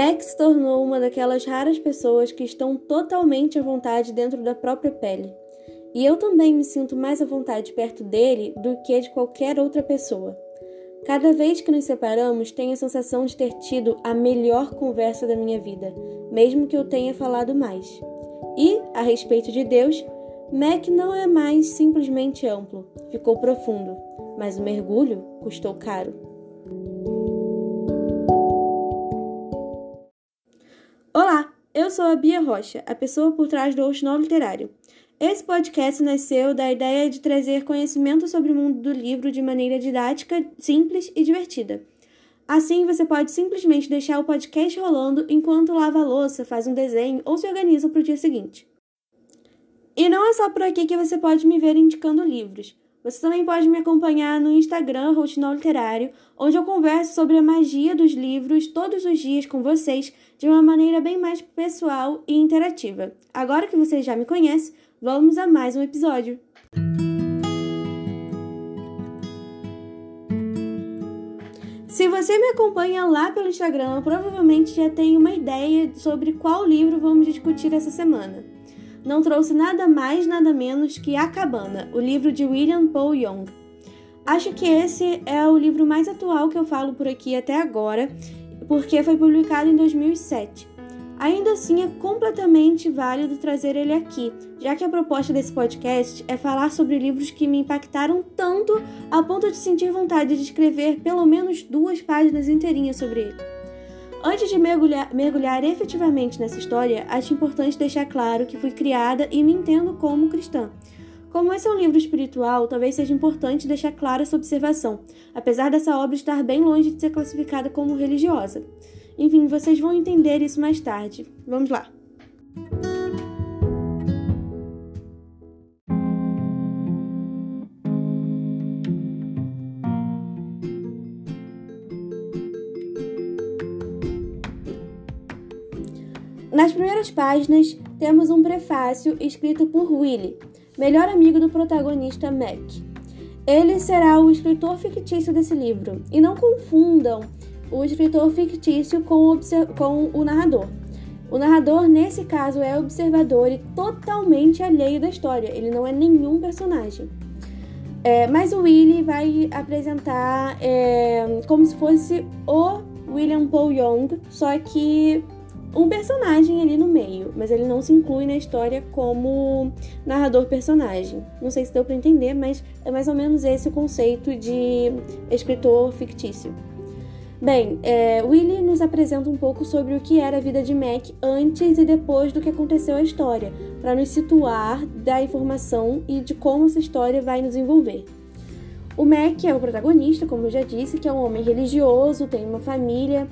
Max se tornou uma daquelas raras pessoas que estão totalmente à vontade dentro da própria pele. E eu também me sinto mais à vontade perto dele do que de qualquer outra pessoa. Cada vez que nos separamos, tenho a sensação de ter tido a melhor conversa da minha vida, mesmo que eu tenha falado mais. E, a respeito de Deus, Mac não é mais simplesmente amplo, ficou profundo, mas o mergulho custou caro. Eu sou a Bia Rocha, a pessoa por trás do Oxinol Literário. Esse podcast nasceu da ideia de trazer conhecimento sobre o mundo do livro de maneira didática, simples e divertida. Assim, você pode simplesmente deixar o podcast rolando enquanto lava a louça, faz um desenho ou se organiza para o dia seguinte. E não é só por aqui que você pode me ver indicando livros. Você também pode me acompanhar no Instagram Rotinol Literário, onde eu converso sobre a magia dos livros todos os dias com vocês de uma maneira bem mais pessoal e interativa. Agora que você já me conhece, Vamos a mais um episódio! Se você me acompanha lá pelo Instagram, provavelmente já tem uma ideia sobre qual livro vamos discutir essa semana. Não trouxe nada mais, nada menos que A Cabana, o livro de William Paul Young. Acho que esse é o livro mais atual que eu falo por aqui até agora, porque foi publicado em 2007. Ainda assim, é completamente válido trazer ele aqui, já que a proposta desse podcast é falar sobre livros que me impactaram tanto a ponto de sentir vontade de escrever pelo menos duas páginas inteirinhas sobre ele. Antes de mergulhar, mergulhar efetivamente nessa história, acho importante deixar claro que fui criada e me entendo como cristã. Como esse é um livro espiritual, talvez seja importante deixar clara essa observação, apesar dessa obra estar bem longe de ser classificada como religiosa. Enfim, vocês vão entender isso mais tarde. Vamos lá. Nas primeiras páginas, temos um prefácio escrito por Willie, melhor amigo do protagonista Mac. Ele será o escritor fictício desse livro, e não confundam o escritor fictício com o, com o narrador. O narrador, nesse caso, é observador e totalmente alheio da história, ele não é nenhum personagem. É, mas o Willie vai apresentar é, como se fosse o William Paul Young, só que um personagem ali no meio, mas ele não se inclui na história como narrador personagem. Não sei se deu para entender, mas é mais ou menos esse o conceito de escritor fictício. Bem, é, Willie nos apresenta um pouco sobre o que era a vida de Mac antes e depois do que aconteceu a história, para nos situar da informação e de como essa história vai nos envolver. O Mac é o protagonista, como eu já disse, que é um homem religioso, tem uma família,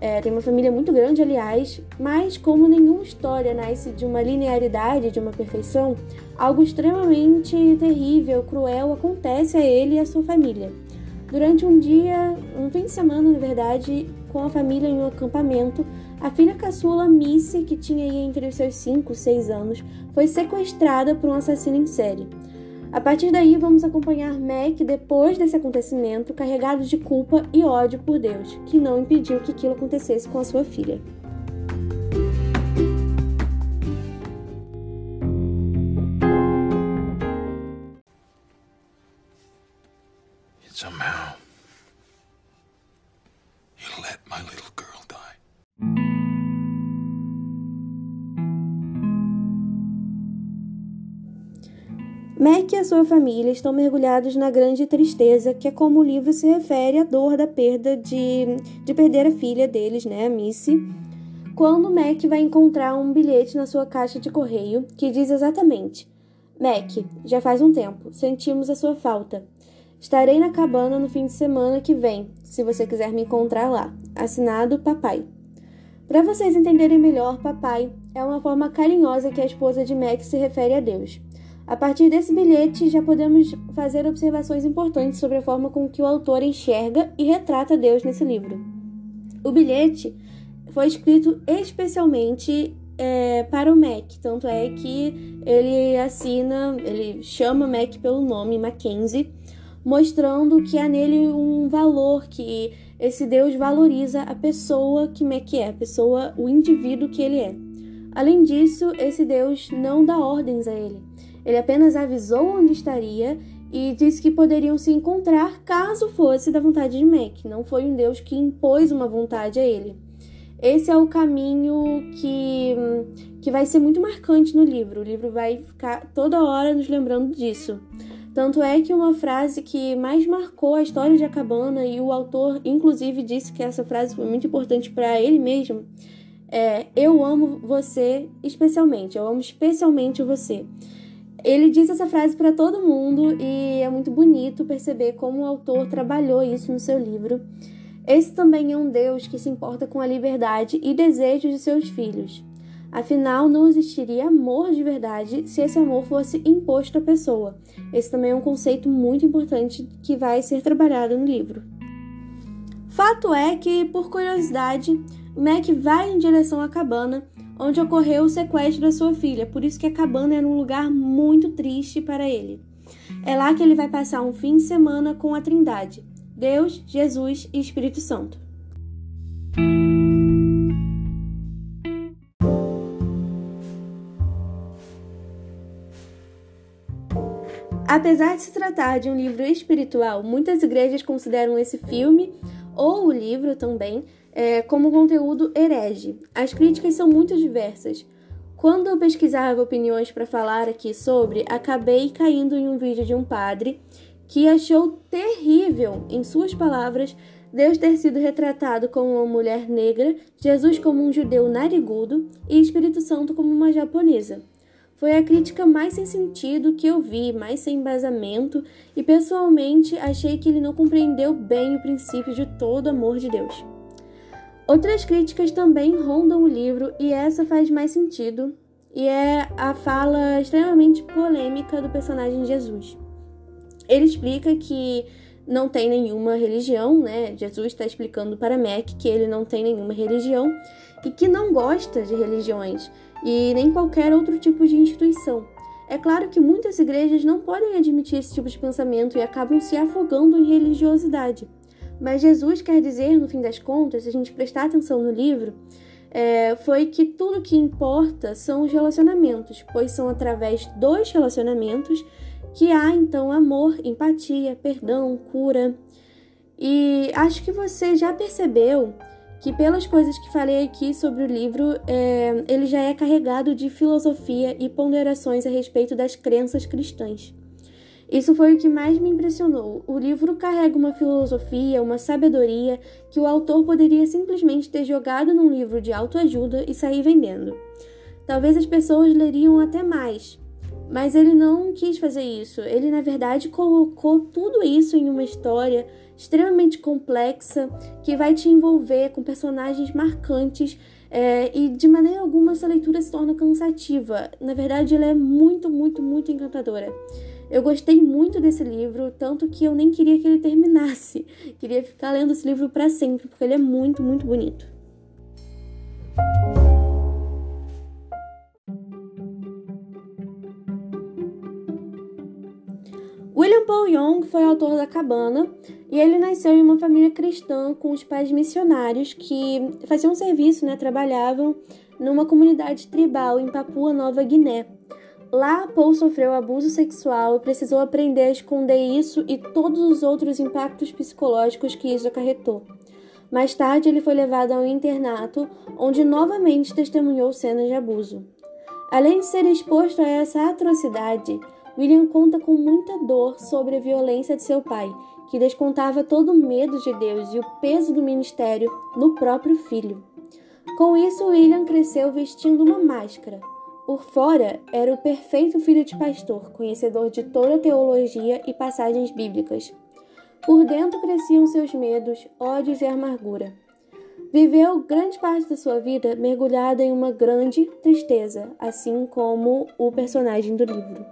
é, tem uma família muito grande, aliás, mas como nenhuma história nasce de uma linearidade, de uma perfeição, algo extremamente terrível, cruel acontece a ele e a sua família. Durante um dia, um fim de semana, na verdade, com a família em um acampamento, a filha caçula Missy, que tinha aí entre os seus 5 e 6 anos, foi sequestrada por um assassino em série. A partir daí, vamos acompanhar Mac depois desse acontecimento, carregado de culpa e ódio por Deus, que não impediu que aquilo acontecesse com a sua filha. Mac e a sua família estão mergulhados na grande tristeza, que é como o livro se refere à dor da perda de, de perder a filha deles, né, a Missy. Quando Mac vai encontrar um bilhete na sua caixa de correio que diz exatamente: Mac, já faz um tempo, sentimos a sua falta. Estarei na cabana no fim de semana que vem, se você quiser me encontrar lá. Assinado Papai. Para vocês entenderem melhor, Papai é uma forma carinhosa que a esposa de Mac se refere a Deus. A partir desse bilhete, já podemos fazer observações importantes sobre a forma com que o autor enxerga e retrata Deus nesse livro. O bilhete foi escrito especialmente é, para o Mac, tanto é que ele assina, ele chama Mac pelo nome Mackenzie mostrando que há nele um valor que esse Deus valoriza a pessoa que Mac é, a pessoa, o indivíduo que ele é. Além disso, esse Deus não dá ordens a ele. Ele apenas avisou onde estaria e disse que poderiam se encontrar caso fosse da vontade de Mac. Não foi um Deus que impôs uma vontade a ele. Esse é o caminho que, que vai ser muito marcante no livro. O livro vai ficar toda hora nos lembrando disso. Tanto é que uma frase que mais marcou a história de Acabana, e o autor, inclusive, disse que essa frase foi muito importante para ele mesmo, é: Eu amo você especialmente, eu amo especialmente você. Ele diz essa frase para todo mundo e é muito bonito perceber como o autor trabalhou isso no seu livro. Esse também é um Deus que se importa com a liberdade e desejos de seus filhos. Afinal, não existiria amor de verdade se esse amor fosse imposto à pessoa. Esse também é um conceito muito importante que vai ser trabalhado no livro. Fato é que, por curiosidade, Mac vai em direção à cabana onde ocorreu o sequestro da sua filha, por isso que a cabana era um lugar muito triste para ele. É lá que ele vai passar um fim de semana com a Trindade: Deus, Jesus e Espírito Santo. Apesar de se tratar de um livro espiritual, muitas igrejas consideram esse filme, ou o livro também, é, como conteúdo herege. As críticas são muito diversas. Quando eu pesquisava opiniões para falar aqui sobre, acabei caindo em um vídeo de um padre que achou terrível, em suas palavras, Deus ter sido retratado como uma mulher negra, Jesus como um judeu narigudo e Espírito Santo como uma japonesa. Foi a crítica mais sem sentido que eu vi, mais sem embasamento, e pessoalmente achei que ele não compreendeu bem o princípio de todo amor de Deus. Outras críticas também rondam o livro e essa faz mais sentido, e é a fala extremamente polêmica do personagem Jesus. Ele explica que não tem nenhuma religião, né? Jesus está explicando para Mac que ele não tem nenhuma religião e que não gosta de religiões e nem qualquer outro tipo de instituição. É claro que muitas igrejas não podem admitir esse tipo de pensamento e acabam se afogando em religiosidade. Mas Jesus quer dizer, no fim das contas, se a gente prestar atenção no livro, é, foi que tudo que importa são os relacionamentos, pois são através dos relacionamentos que há então amor, empatia, perdão, cura. E acho que você já percebeu que pelas coisas que falei aqui sobre o livro, é, ele já é carregado de filosofia e ponderações a respeito das crenças cristãs. Isso foi o que mais me impressionou. O livro carrega uma filosofia, uma sabedoria que o autor poderia simplesmente ter jogado num livro de autoajuda e sair vendendo. Talvez as pessoas leriam até mais, mas ele não quis fazer isso. Ele, na verdade, colocou tudo isso em uma história extremamente complexa que vai te envolver com personagens marcantes é, e de maneira alguma essa leitura se torna cansativa. Na verdade, ela é muito, muito, muito encantadora. Eu gostei muito desse livro, tanto que eu nem queria que ele terminasse. Queria ficar lendo esse livro para sempre, porque ele é muito, muito bonito. William Paul Young foi autor da Cabana e ele nasceu em uma família cristã com os pais missionários que faziam serviço, né, trabalhavam numa comunidade tribal em Papua Nova Guiné. Lá, Paul sofreu abuso sexual precisou aprender a esconder isso e todos os outros impactos psicológicos que isso acarretou. Mais tarde, ele foi levado a um internato, onde novamente testemunhou cenas de abuso. Além de ser exposto a essa atrocidade, William conta com muita dor sobre a violência de seu pai, que descontava todo o medo de Deus e o peso do ministério no próprio filho. Com isso, William cresceu vestindo uma máscara. Por fora, era o perfeito filho de pastor, conhecedor de toda a teologia e passagens bíblicas. Por dentro cresciam seus medos, ódios e amargura. Viveu grande parte da sua vida mergulhada em uma grande tristeza, assim como o personagem do livro.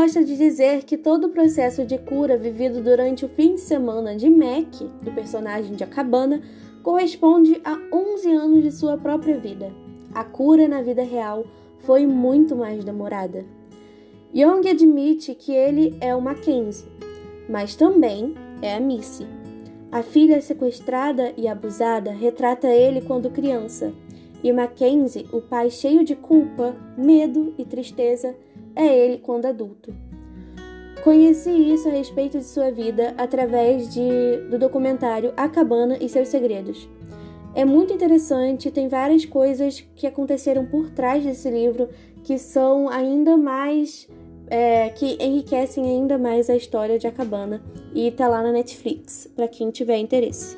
Gosta de dizer que todo o processo de cura vivido durante o fim de semana de Mac, do personagem de Acabana, corresponde a 11 anos de sua própria vida. A cura na vida real foi muito mais demorada. Young admite que ele é o Mackenzie, mas também é a Missy. A filha sequestrada e abusada retrata ele quando criança, e Mackenzie, o pai cheio de culpa, medo e tristeza, é ele quando adulto. Conheci isso a respeito de sua vida através de, do documentário A Cabana e seus Segredos. É muito interessante, tem várias coisas que aconteceram por trás desse livro que são ainda mais é, que enriquecem ainda mais a história de A Cabana e tá lá na Netflix, para quem tiver interesse.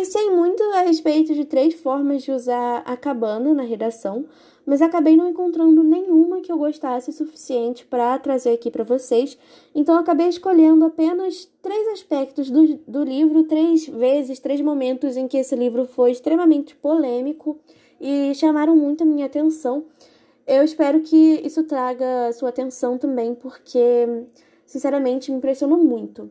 Pensei muito a respeito de três formas de usar a cabana na redação, mas acabei não encontrando nenhuma que eu gostasse o suficiente para trazer aqui para vocês, então acabei escolhendo apenas três aspectos do, do livro, três vezes, três momentos em que esse livro foi extremamente polêmico e chamaram muito a minha atenção. Eu espero que isso traga sua atenção também, porque, sinceramente, me impressionou muito.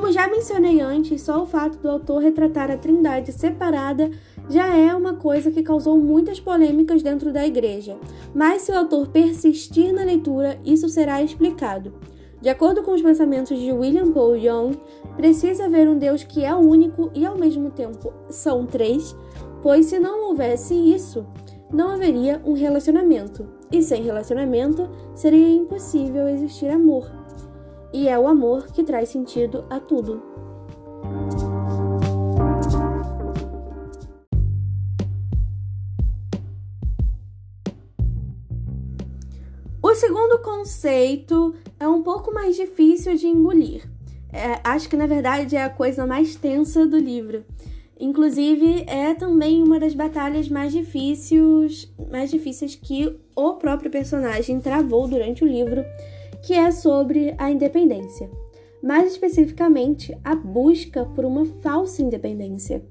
Como já mencionei antes, só o fato do autor retratar a Trindade separada já é uma coisa que causou muitas polêmicas dentro da igreja. Mas se o autor persistir na leitura, isso será explicado. De acordo com os pensamentos de William Paul Young, precisa haver um Deus que é único e ao mesmo tempo são três, pois se não houvesse isso, não haveria um relacionamento, e sem relacionamento seria impossível existir amor. E é o amor que traz sentido a tudo. O segundo conceito é um pouco mais difícil de engolir. É, acho que na verdade é a coisa mais tensa do livro. Inclusive, é também uma das batalhas mais difíceis, mais difíceis que o próprio personagem travou durante o livro, que é sobre a independência. Mais especificamente, a busca por uma falsa independência.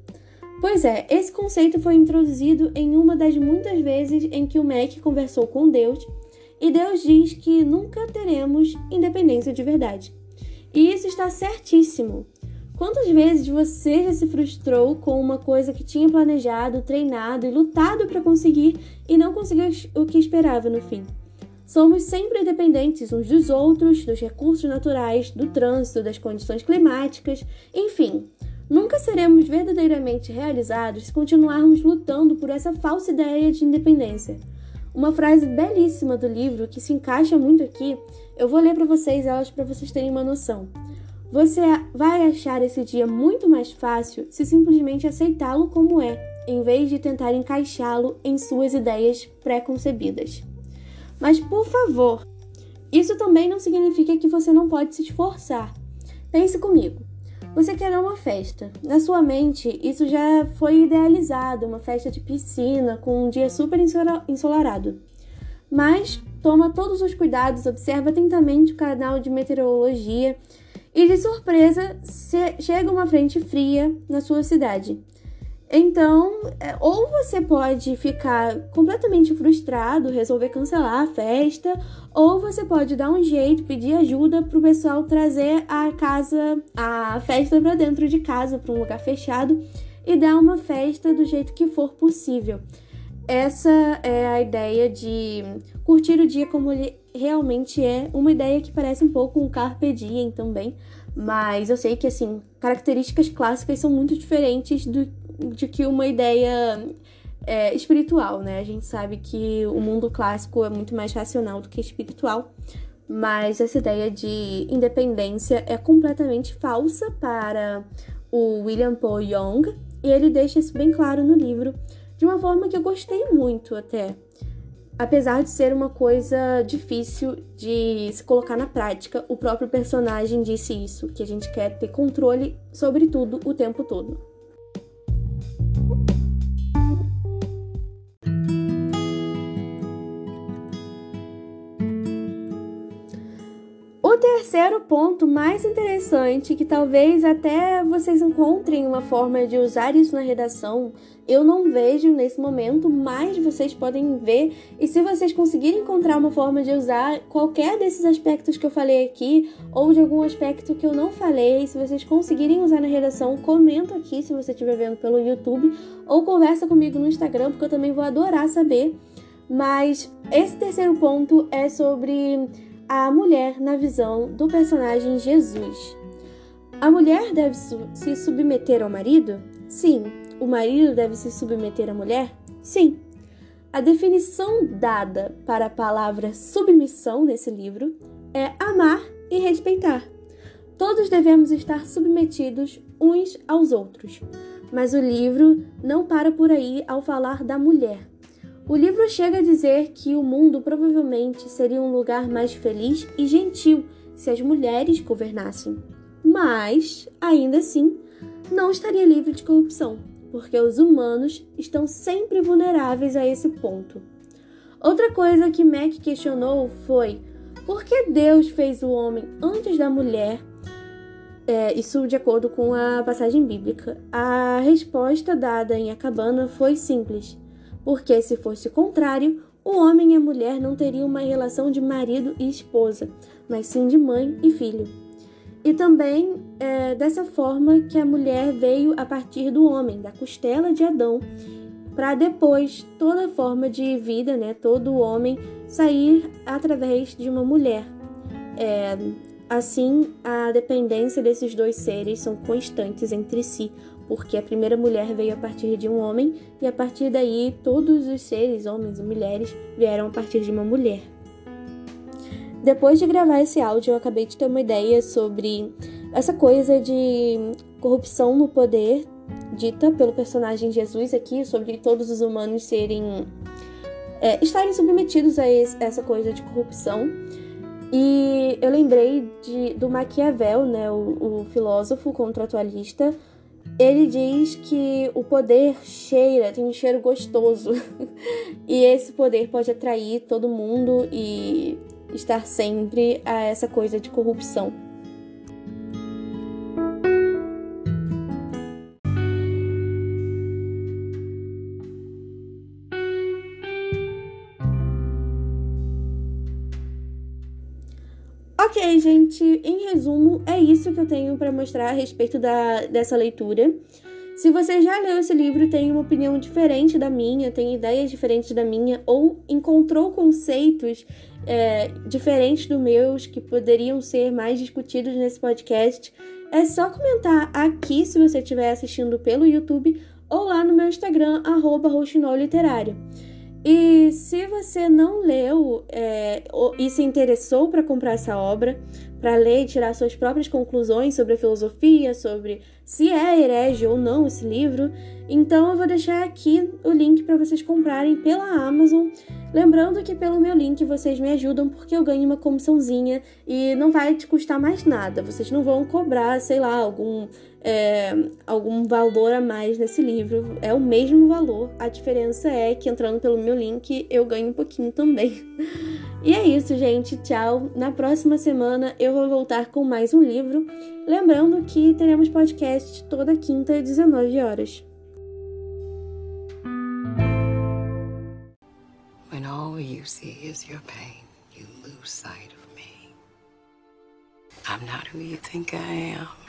Pois é, esse conceito foi introduzido em uma das muitas vezes em que o Mac conversou com Deus e Deus diz que nunca teremos independência de verdade. E isso está certíssimo. Quantas vezes você já se frustrou com uma coisa que tinha planejado, treinado e lutado para conseguir e não conseguiu o que esperava no fim? Somos sempre dependentes uns dos outros, dos recursos naturais, do trânsito, das condições climáticas, enfim. Nunca seremos verdadeiramente realizados se continuarmos lutando por essa falsa ideia de independência. Uma frase belíssima do livro que se encaixa muito aqui, eu vou ler para vocês elas para vocês terem uma noção. Você vai achar esse dia muito mais fácil se simplesmente aceitá-lo como é, em vez de tentar encaixá-lo em suas ideias pré-concebidas. Mas por favor, isso também não significa que você não pode se esforçar. Pense comigo. Você quer uma festa. Na sua mente, isso já foi idealizado, uma festa de piscina com um dia super ensolarado. Mas toma todos os cuidados, observa atentamente o canal de meteorologia e de surpresa chega uma frente fria na sua cidade. Então, é, ou você pode ficar completamente frustrado, resolver cancelar a festa, ou você pode dar um jeito, pedir ajuda para o pessoal trazer a casa, a festa para dentro de casa, para um lugar fechado e dar uma festa do jeito que for possível. Essa é a ideia de curtir o dia como ele realmente é, uma ideia que parece um pouco um carpe diem também, mas eu sei que assim, características clássicas são muito diferentes do de que uma ideia é, espiritual, né? A gente sabe que o mundo clássico é muito mais racional do que espiritual, mas essa ideia de independência é completamente falsa para o William Paul Young, e ele deixa isso bem claro no livro, de uma forma que eu gostei muito até. Apesar de ser uma coisa difícil de se colocar na prática, o próprio personagem disse isso, que a gente quer ter controle sobre tudo o tempo todo. Terceiro ponto mais interessante, que talvez até vocês encontrem uma forma de usar isso na redação, eu não vejo nesse momento, mas vocês podem ver. E se vocês conseguirem encontrar uma forma de usar qualquer desses aspectos que eu falei aqui, ou de algum aspecto que eu não falei, se vocês conseguirem usar na redação, comenta aqui se você estiver vendo pelo YouTube, ou conversa comigo no Instagram, porque eu também vou adorar saber. Mas esse terceiro ponto é sobre a mulher na visão do personagem Jesus. A mulher deve se submeter ao marido? Sim. O marido deve se submeter à mulher? Sim. A definição dada para a palavra submissão nesse livro é amar e respeitar. Todos devemos estar submetidos uns aos outros. Mas o livro não para por aí ao falar da mulher. O livro chega a dizer que o mundo provavelmente seria um lugar mais feliz e gentil se as mulheres governassem. Mas, ainda assim, não estaria livre de corrupção, porque os humanos estão sempre vulneráveis a esse ponto. Outra coisa que Mac questionou foi por que Deus fez o homem antes da mulher é, isso de acordo com a passagem bíblica. A resposta dada em A Cabana foi simples porque se fosse contrário, o homem e a mulher não teriam uma relação de marido e esposa, mas sim de mãe e filho. E também é dessa forma que a mulher veio a partir do homem, da costela de Adão, para depois toda forma de vida, né, todo homem sair através de uma mulher. É, assim, a dependência desses dois seres são constantes entre si, porque a primeira mulher veio a partir de um homem e a partir daí todos os seres, homens e mulheres, vieram a partir de uma mulher. Depois de gravar esse áudio, eu acabei de ter uma ideia sobre essa coisa de corrupção no poder dita pelo personagem Jesus aqui, sobre todos os humanos serem é, estarem submetidos a esse, essa coisa de corrupção. E eu lembrei de, do Maquiavel, né, o, o filósofo contratualista, ele diz que o poder cheira, tem um cheiro gostoso. e esse poder pode atrair todo mundo e estar sempre a essa coisa de corrupção. Ok, gente, em resumo, é isso que eu tenho para mostrar a respeito da, dessa leitura. Se você já leu esse livro, tem uma opinião diferente da minha, tem ideias diferentes da minha, ou encontrou conceitos é, diferentes dos meus que poderiam ser mais discutidos nesse podcast, é só comentar aqui se você estiver assistindo pelo YouTube ou lá no meu Instagram, arroba Literário. E se você não leu é, e se interessou para comprar essa obra, para ler e tirar suas próprias conclusões sobre a filosofia, sobre se é herege ou não esse livro, então eu vou deixar aqui o link para vocês comprarem pela Amazon. Lembrando que pelo meu link vocês me ajudam porque eu ganho uma comissãozinha e não vai te custar mais nada. Vocês não vão cobrar, sei lá, algum é, algum valor a mais nesse livro. É o mesmo valor. A diferença é que entrando pelo meu link eu ganho um pouquinho também. E é isso, gente. Tchau. Na próxima semana eu vou voltar com mais um livro. Lembrando que teremos podcast toda quinta às 19 horas. When all you see is your pain, you lose sight of me. I'm not who you think I am.